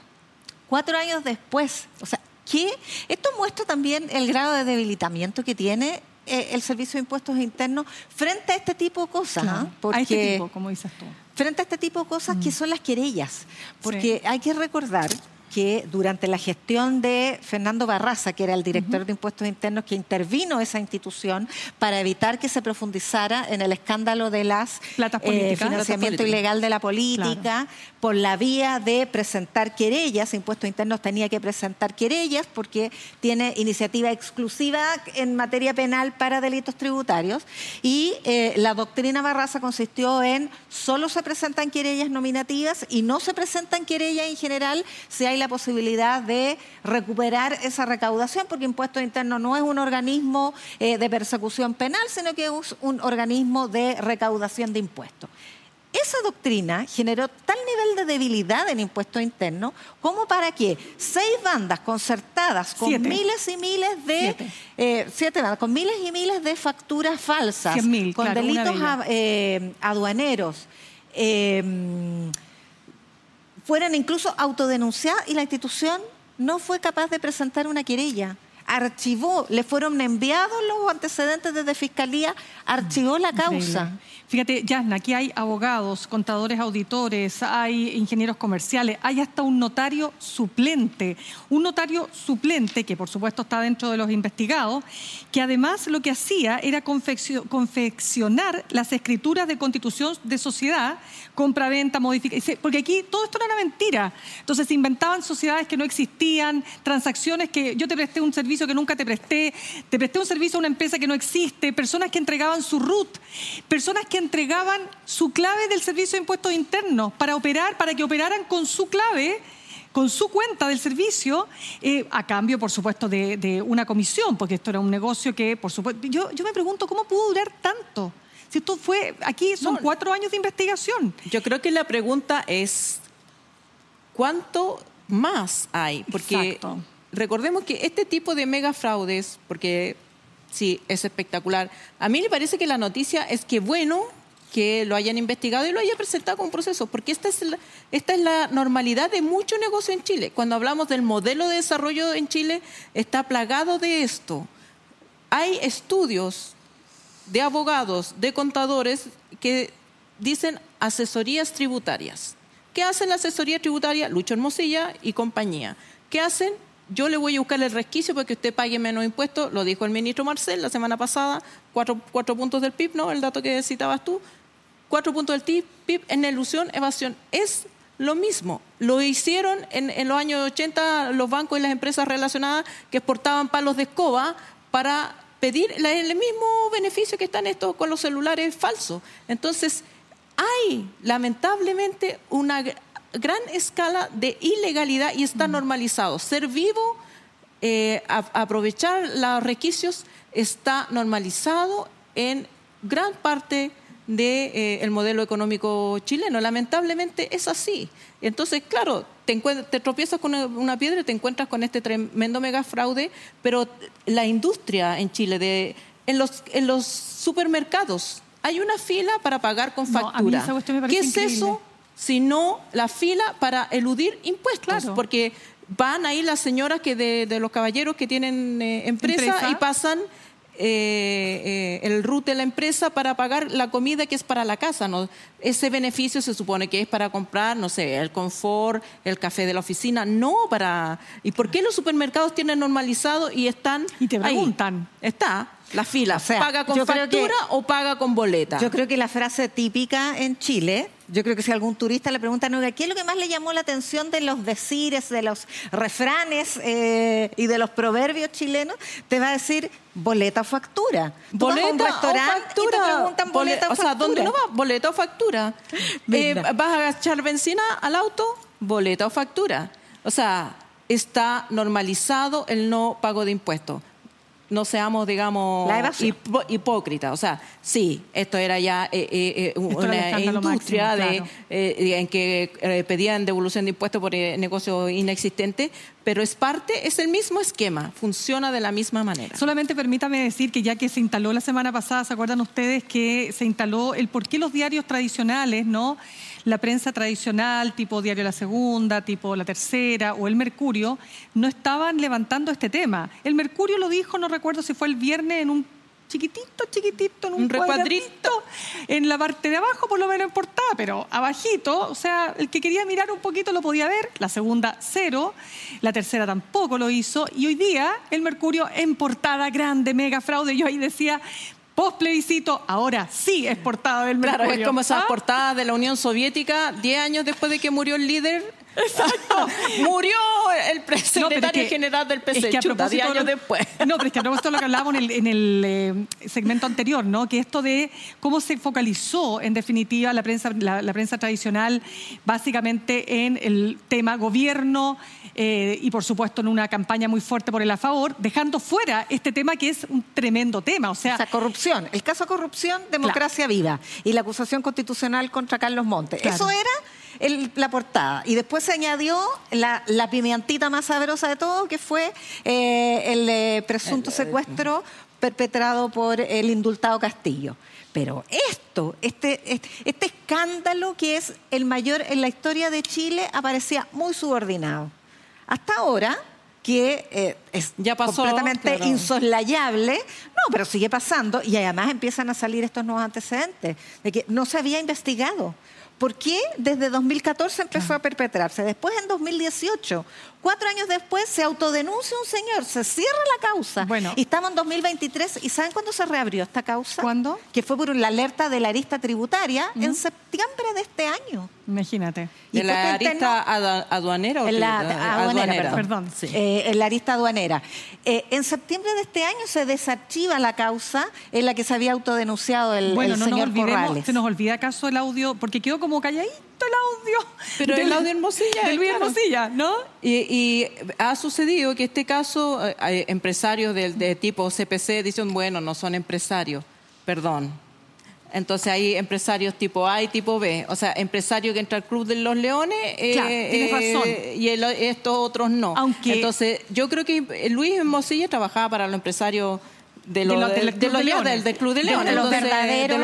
Cuatro años después. O sea, ¿qué? Esto muestra también el grado de debilitamiento que tiene eh, el Servicio de Impuestos Internos frente a este tipo de cosas. ¿ah? a este tipo, como dices tú frente a este tipo de cosas que mm. son las querellas. Porque hay que recordar que durante la gestión de Fernando Barraza, que era el director de impuestos internos, que intervino esa institución para evitar que se profundizara en el escándalo de las eh, financiamiento ilegal de la política, por la vía de presentar querellas, impuestos internos tenía que presentar querellas porque tiene iniciativa exclusiva en materia penal para delitos tributarios. Y eh, la doctrina Barraza consistió en solo se presentan querellas nominativas y no se presentan querellas en general si hay la posibilidad de recuperar esa recaudación, porque Impuestos Internos no es un organismo eh, de persecución penal, sino que es un organismo de recaudación de impuestos. Esa doctrina generó tal nivel de debilidad en impuestos internos como para que seis bandas concertadas con miles y miles de siete. Eh, con miles y miles de facturas falsas, con delitos eh, aduaneros, em, fueran incluso autodenunciadas y la institución no fue capaz de presentar una querella. Archivó, le fueron enviados los antecedentes desde Fiscalía, archivó la causa. Fíjate, Yasna, aquí hay abogados, contadores, auditores, hay ingenieros comerciales, hay hasta un notario suplente. Un notario suplente, que por supuesto está dentro de los investigados, que además lo que hacía era confeccionar las escrituras de constitución de sociedad, compra-venta, modificación. Porque aquí todo esto era mentira. Entonces se inventaban sociedades que no existían, transacciones que yo te presté un servicio que nunca te presté, te presté un servicio a una empresa que no existe, personas que entregaban su RUT, personas que entregaban su clave del servicio de impuestos internos para operar, para que operaran con su clave con su cuenta del servicio, eh, a cambio, por supuesto, de, una comisión, porque esto era un negocio que, por supuesto, yo, yo me pregunto cómo pudo durar tanto. Si esto fue, aquí son cuatro años de investigación. Yo creo que la pregunta es, ¿cuánto más hay? Porque recordemos que este tipo de mega fraudes, porque Sí, es espectacular. A mí me parece que la noticia es que bueno que lo hayan investigado y lo hayan presentado como proceso, porque esta es, la, esta es la normalidad de mucho negocio en Chile. Cuando hablamos del modelo de desarrollo en Chile, está plagado de esto. Hay estudios de abogados, de contadores, que dicen asesorías tributarias. ¿Qué hacen la asesoría tributaria? Lucho Hermosilla y compañía. ¿Qué hacen? Yo le voy a buscar el resquicio para que usted pague menos impuestos, lo dijo el ministro Marcel la semana pasada, cuatro, puntos del PIB, ¿no? El dato que citabas tú, cuatro puntos del PIB en ilusión, evasión. Es lo mismo. Lo hicieron en, los años 80 los bancos y las empresas relacionadas que exportaban palos de escoba para pedir el mismo beneficio que están estos con los celulares falsos. Entonces, hay lamentablemente una gran escala de ilegalidad y está normalizado. Ser vivo, eh, aprovechar los requisitos está normalizado en gran parte del de, eh, modelo económico chileno. Lamentablemente es así. Entonces, claro, te, te tropiezas con una piedra y te encuentras con este tremendo mega fraude, pero la industria en Chile, de, en, los, en los supermercados, hay una fila para pagar con factura. ¿Qué es eso? Sino la fila para eludir impuestos, porque van ahí las señoras que de, los caballeros que tienen eh, empresa, y pasan eh, eh, el RUT de la empresa para pagar la comida que es para la casa. ¿no? Ese beneficio se supone que es para comprar, no sé, el confort, el café de la oficina, no para... ¿Y por qué los supermercados tienen normalizado y están... Y te preguntan. Está la fila. ¿Paga con factura o paga con boleta? Yo creo que la frase típica en Chile, yo creo que si algún turista le pregunta, ¿qué es lo que más le llamó la atención de los decires, de los refranes eh, y de los proverbios chilenos? Te va a decir boleta o factura. boleta un restaurante o factura. te preguntan boleta o, factura. O sea, ¿dónde no va? Boleta o factura. Eh, ¿Vas a echar benzina al auto? Boleta o factura. O sea, está normalizado el no pago de impuestos no seamos, digamos, hipócritas. O sea, sí, esto era ya eh, eh, eh, una industria de, en que pedían devolución de impuestos por negocios inexistentes, pero es parte, es el mismo esquema, funciona de la misma manera. Solamente permítame decir que ya que se instaló la semana pasada, ¿se acuerdan ustedes que se instaló el por qué los diarios tradicionales, ¿no? La prensa tradicional, tipo Diario La Segunda, tipo La Tercera o El Mercurio, no estaban levantando este tema. El Mercurio lo dijo, no recuerdo si fue el viernes en un chiquitito, chiquitito, en un, recuadrito, en la parte de abajo, por lo menos en portada, pero abajito, o sea, el que quería mirar un poquito lo podía ver, la segunda cero, la tercera tampoco lo hizo, y hoy día el Mercurio en portada grande, mega fraude, yo ahí decía, post plebiscito, ahora sí es portada del Mercurio. Claro, es como esa ¿Ah? portada de la Unión Soviética, 10 años después de que murió el líder. Exacto. murió el secretario general del PC, es que 10 años después. No, pero es que a propósito de lo que hablábamos en el, eh, segmento anterior, ¿no? Que esto de cómo se focalizó, en definitiva, la prensa, la prensa tradicional, básicamente en el tema gobierno, eh, y por supuesto en una campaña muy fuerte por el a favor, dejando fuera este tema que es un tremendo tema. O sea, corrupción. El caso corrupción, democracia viva. Y la acusación constitucional contra Carlos Montes. Eso era la portada. Y después se añadió la, pimientita más sabrosa de todo, que fue eh, el eh, presunto secuestro perpetrado por el indultado Castillo. Pero esto, este, este, este escándalo que es el mayor en la historia de Chile, aparecía muy subordinado hasta ahora que eh, es ya completamente insoslayable, no, pero sigue pasando y además empiezan a salir estos nuevos antecedentes de que no se había investigado. ¿Por qué desde 2014 empezó a perpetrarse? Después en 2018 Cuatro años después se autodenuncia un señor, se cierra la causa. Bueno. Y estamos en 2023. ¿Y saben cuándo se reabrió esta causa? ¿Cuándo? Que fue por la alerta de la arista tributaria en septiembre de este año. Imagínate. ¿De la arista aduanera o la aduanera, perdón. Eh, en la arista aduanera. Eh, en septiembre de este año se desarchiva la causa en la que se había autodenunciado el, bueno, no señor nos Se nos olvida acaso el audio, porque quedó como calladito el audio. Pero el audio Hermosilla. Del Luis Hermosilla, ¿no? Y, ha sucedido que este caso, eh, hay empresarios de, tipo CPC dicen, bueno, no son empresarios, perdón. Entonces hay empresarios tipo A y tipo B. O sea, empresario que entra al Club de los Leones eh, tienes razón. Eh, y estos otros no. Aunque... Entonces, yo creo que Luis Hermosilla trabajaba para los empresarios de, los del, Club de León, del, Club de León, de, los verdaderos,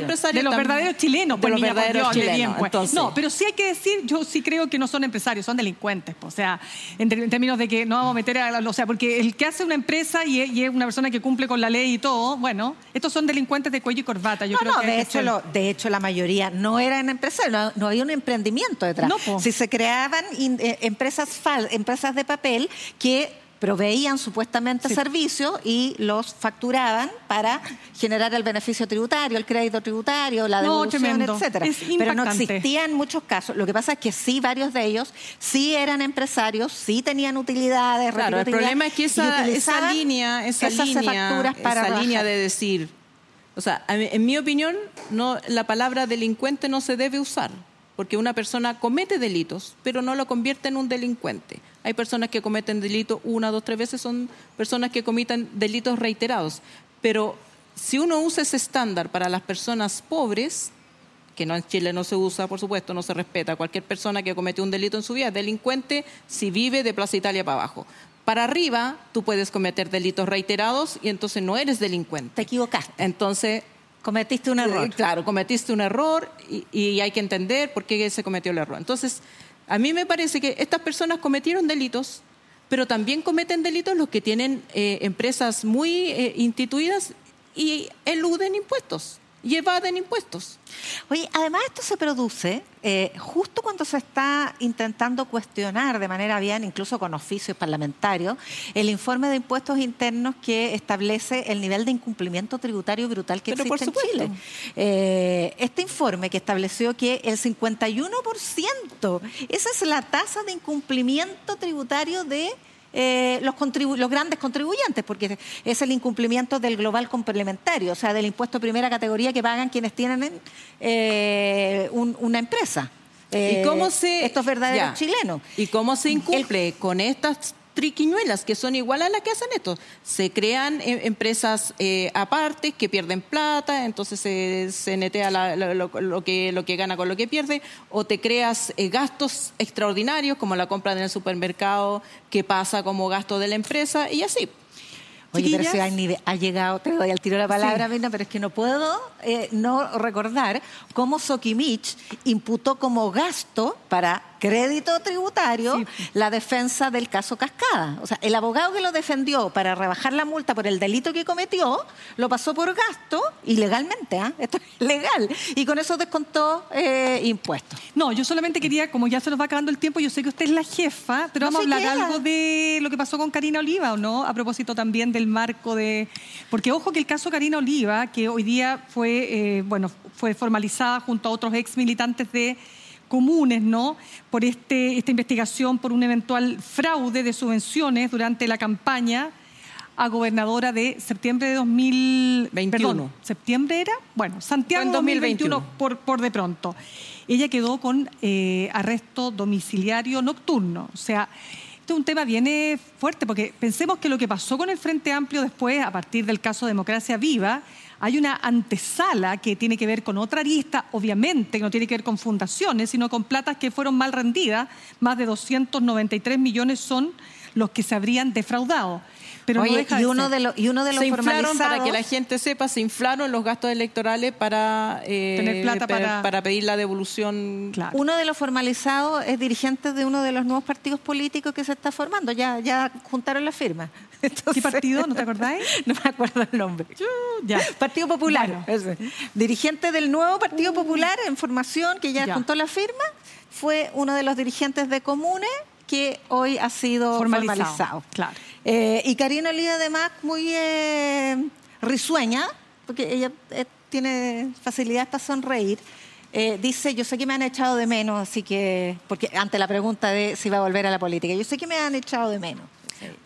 empresarios. De los verdaderos chilenos, pues, de los verdaderos chilenos. Pues. No, pero sí hay que decir, yo sí creo que no son empresarios, son delincuentes. Pues, o sea, en, términos de que no vamos a meter a, o sea, porque el que hace una empresa y, es una persona que cumple con la ley y todo, bueno, estos son delincuentes de cuello y corbata. Yo creo no, que de hecho, de hecho la mayoría no eran empresarios, no, había un emprendimiento detrás. si se creaban eh, empresas fal, empresas de papel que proveían supuestamente servicios y los facturaban para generar el beneficio tributario, el crédito tributario, la devolución, etcétera. Pero no existían muchos casos. Lo que pasa es que sí, varios de ellos sí eran empresarios, sí tenían utilidades. Claro, el problema es que esa, esa línea, esa línea, para esa línea de decir, o sea, en mi opinión, no, la palabra delincuente no se debe usar porque una persona comete delitos, pero no lo convierte en un delincuente. Hay personas que cometen delitos una, dos, tres veces, son personas que comiten delitos reiterados. Pero si uno usa ese estándar para las personas pobres, que no en Chile no se usa, por supuesto, no se respeta. Cualquier persona que comete un delito en su vida es delincuente si vive de Plaza Italia para abajo. Para arriba, tú puedes cometer delitos reiterados y entonces no eres delincuente. Te equivocaste. Entonces, Cometiste un error. Claro, cometiste un error y, hay que entender por qué se cometió el error. Entonces, a mí me parece que estas personas cometieron delitos, pero también cometen delitos los que tienen eh, empresas muy eh, instituidas y eluden impuestos y evaden impuestos. Oye, además esto se produce eh, justo cuando se está intentando cuestionar de manera bien, incluso con oficios parlamentarios, el informe de impuestos internos que establece el nivel de incumplimiento tributario brutal que existe en Chile. Eh, este informe que estableció que el 51%, esa es la tasa de incumplimiento tributario de eh, los, los grandes contribuyentes, porque es el incumplimiento del global complementario, o sea, del impuesto de primera categoría que pagan quienes tienen eh, una empresa. ¿Y cómo se, eh, estos verdaderos chilenos. ¿Y cómo se incumple con estas triquiñuelas que son igual a las que hacen esto. Se crean eh, empresas eh, aparte que pierden plata, entonces se, se netea lo, que, lo que gana con lo que pierde, o te creas eh, gastos extraordinarios como la compra en el supermercado que pasa como gasto de la empresa y así. Oye, pero si ha llegado, te doy al tiro la palabra, pero es que no puedo no recordar cómo Sokimich imputó como gasto para crédito tributario la defensa del caso Cascada. O sea, el abogado que lo defendió para rebajar la multa por el delito que cometió, lo pasó por gasto ilegalmente, ¿ah? esto es legal, y con eso descontó eh, impuestos. No, yo solamente quería, como ya se nos va acabando el tiempo, yo sé que usted es la jefa, pero vamos a hablar algo de lo que pasó con Karina Oliva, ¿o no? A propósito también del marco de... Porque ojo que el caso Karina Oliva, que hoy día fue, eh, bueno, fue formalizada junto a otros ex militantes de comunes, ¿no? Por este, esta investigación por un eventual fraude de subvenciones durante la campaña a gobernadora de septiembre de 2021. ¿septiembre era? Bueno, Santiago en 2021, por, por de pronto. Ella quedó con eh, arresto domiciliario nocturno. O sea, este es un tema bien eh, fuerte porque pensemos que lo que pasó con el Frente Amplio después, a partir del caso Democracia Viva, hay una antesala que tiene que ver con otra arista, obviamente, que no tiene que ver con fundaciones, sino con platas que fueron mal rendidas. Más de 293 millones son los que se habrían defraudado. Pero y, uno de los, y uno de los se inflaron, para que la gente sepa, se inflaron los gastos electorales para, eh, Tener plata para... para... pedir la devolución. Uno de los formalizados es dirigente de uno de los nuevos partidos políticos que se está formando. Ya, ya juntaron la firma. ¿Qué partido? ¿No te acordáis? no me acuerdo el nombre. ya. Partido Popular. Dirigente del nuevo Partido uh. Popular en formación, que ya, juntó la firma, fue uno de los dirigentes de Comunes que hoy ha sido formalizado. Claro. Eh, y Karina Lee, además, muy eh, risueña, porque ella eh, tiene facilidad para sonreír. dice, yo sé que me han echado de menos, así que, porque ante la pregunta de si va a volver a la política, yo sé que me han echado de menos.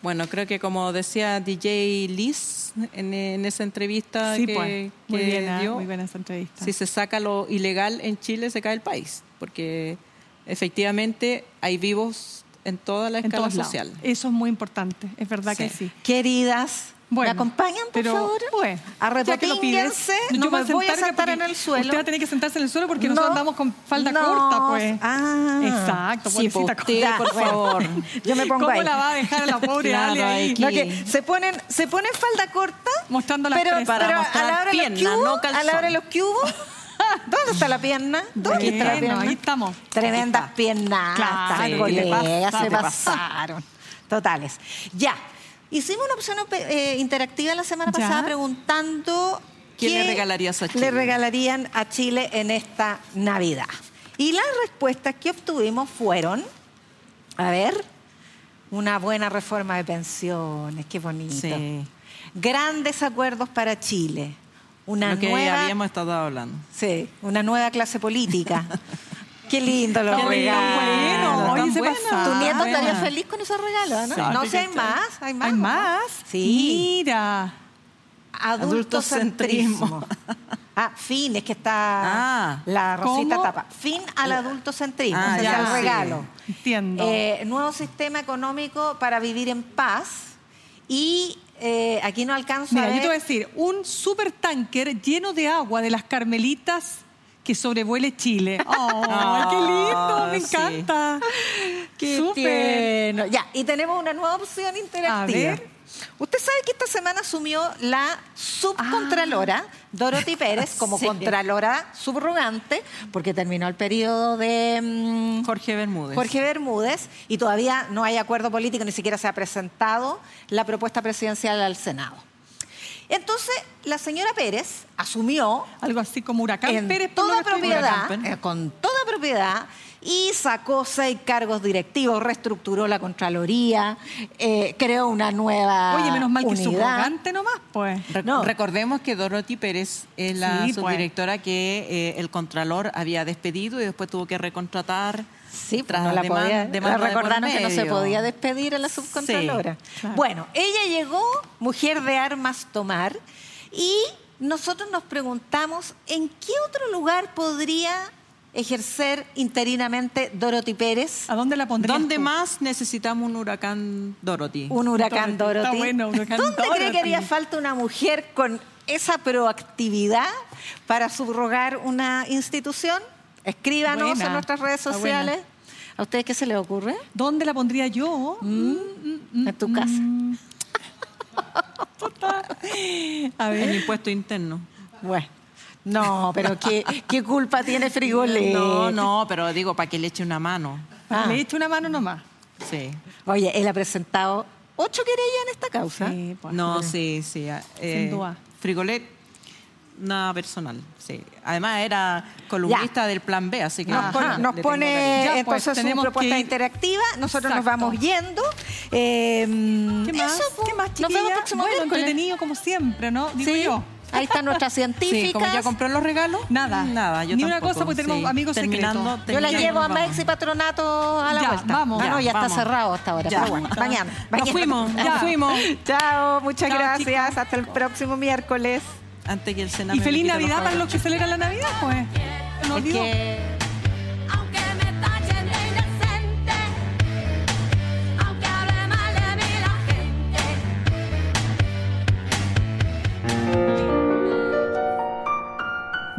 Bueno, creo que como decía DJ Liz en, esa entrevista que, pues, muy dio, muy buena esa entrevista. si se saca lo ilegal en Chile se cae el país, porque efectivamente hay vivos en toda la escala social. Eso es muy importante, es verdad que sí. Queridas, ¿Me acompañan, por favor? Bueno, Arrepentínguense, no me voy a sentar en el suelo. Usted va a tener que sentarse en el suelo porque nosotros andamos con falda corta, pues. Ah. Exacto, sí, pues usted, por favor. Yo me pongo ¿Cómo la va a dejar a la pobre Ale ahí? que se ponen, se ponen falda corta. Mostrando las pero, Para pero a la hora de los cubos, a la hora de los cubos ¿Dónde está la pierna? ¿Dónde está la pierna? Ahí estamos. Tremendas piernas. Claro, colegas, se pasaron. Totales. Ya. Hicimos una opción eh, interactiva la semana pasada preguntando ¿Qué le regalarías a Chile? le regalarían a Chile en esta Navidad. Y las respuestas que obtuvimos fueron, a ver, una buena reforma de pensiones, qué bonito. Sí. Grandes acuerdos para Chile una lo que nueva, habíamos estado hablando. Sí, una nueva clase política. Qué lindo lo Bueno, Oye, se Tu nieto estaría feliz con esos regalos, ¿no? no, sé, hay más, hay más. ¿Hay más? Sí. Mira. Adultocentrismo. ah, fin, es que está ah. la rosita tapa. Fin al adultocentrismo, ah, ese es el regalo. Entiendo. Eh, nuevo sistema económico para vivir en paz y eh, aquí no alcanzo Mira, a ver. yo te voy a decir, un supertanker lleno de agua de las carmelitas que sobrevuele Chile. ¡Oh, qué lindo! Me encanta. ¡Qué Súper. Ya, y tenemos una nueva opción interactiva. A ver. Usted sabe que esta semana asumió la subcontralora ah. Dorothy Pérez como contralora subrogante, porque terminó el periodo de mm, Jorge Bermúdez. Jorge Bermúdez, y todavía no hay acuerdo político, ni siquiera se ha presentado la propuesta presidencial al Senado. Entonces, la señora Pérez asumió. Algo así como Huracán Pérez, toda propiedad, eh, con toda propiedad, y sacó seis cargos directivos, reestructuró la Contraloría, eh, creó una nueva Oye, menos mal que subrogante nomás, pues. Recordemos que Dorothy Pérez es la pues. subdirectora que eh, el Contralor había despedido y después tuvo que recontratar. Sí, tras no la podía, recordaron que no se podía despedir a la subcontralora. Bueno, ella llegó, mujer de armas tomar, y nosotros nos preguntamos en qué otro lugar podría ejercer interinamente Dorothy Pérez. ¿A dónde la pondrías ¿Dónde más necesitamos un huracán Dorothy? Un huracán Dorothy. ¿Dónde cree que haría falta una mujer con esa proactividad para subrogar una institución? Escríbanos en nuestras redes sociales. ¿A ustedes qué se les ocurre? ¿Dónde la pondría yo? Mm, mm, en tu casa. A ver. El impuesto interno. Bueno. No, pero ¿qué, qué culpa tiene Frigolet? No, no, pero digo, para que le eche una mano. Ah. Le he hecho una mano nomás. Sí. Oye, él ha presentado ocho querellas en esta causa. Sí, pues, no, sí, sí. Sin eh, duda. Frigolet, nada personal, sí. Además era columnista del Plan B, así que... Nos, pone, pues, entonces su propuesta interactiva, nosotros nos vamos yendo. Eh, ¿Qué más? ¿Qué más, Nos vemos próximo bueno, entretenido como siempre, ¿no? Digo ¿Sí? yo. Ahí está nuestra científica. Sí, como ya compró los regalos. Nada. Nada, yo Ni una cosa porque tenemos amigos secretos. Yo la llevo a Mex y Patronato a la ya, vuelta. Vamos. Ah, no, ya está cerrado hasta ahora. Ya. Pero bueno, mañana. Nos fuimos, ya fuimos. Chao, muchas gracias. Hasta el próximo miércoles. Antes que el Senado. Y feliz Navidad para los que celebran la Navidad, pues. No olvido.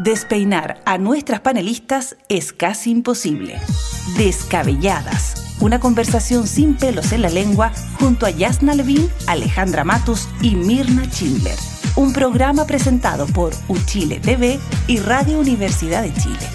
Despeinar a nuestras panelistas es casi imposible. Descabelladas. Una conversación sin pelos en la lengua junto a Yasna Levin, Alejandra Matus y Mirna Chimber. Un programa presentado por Uchile TV y Radio Universidad de Chile.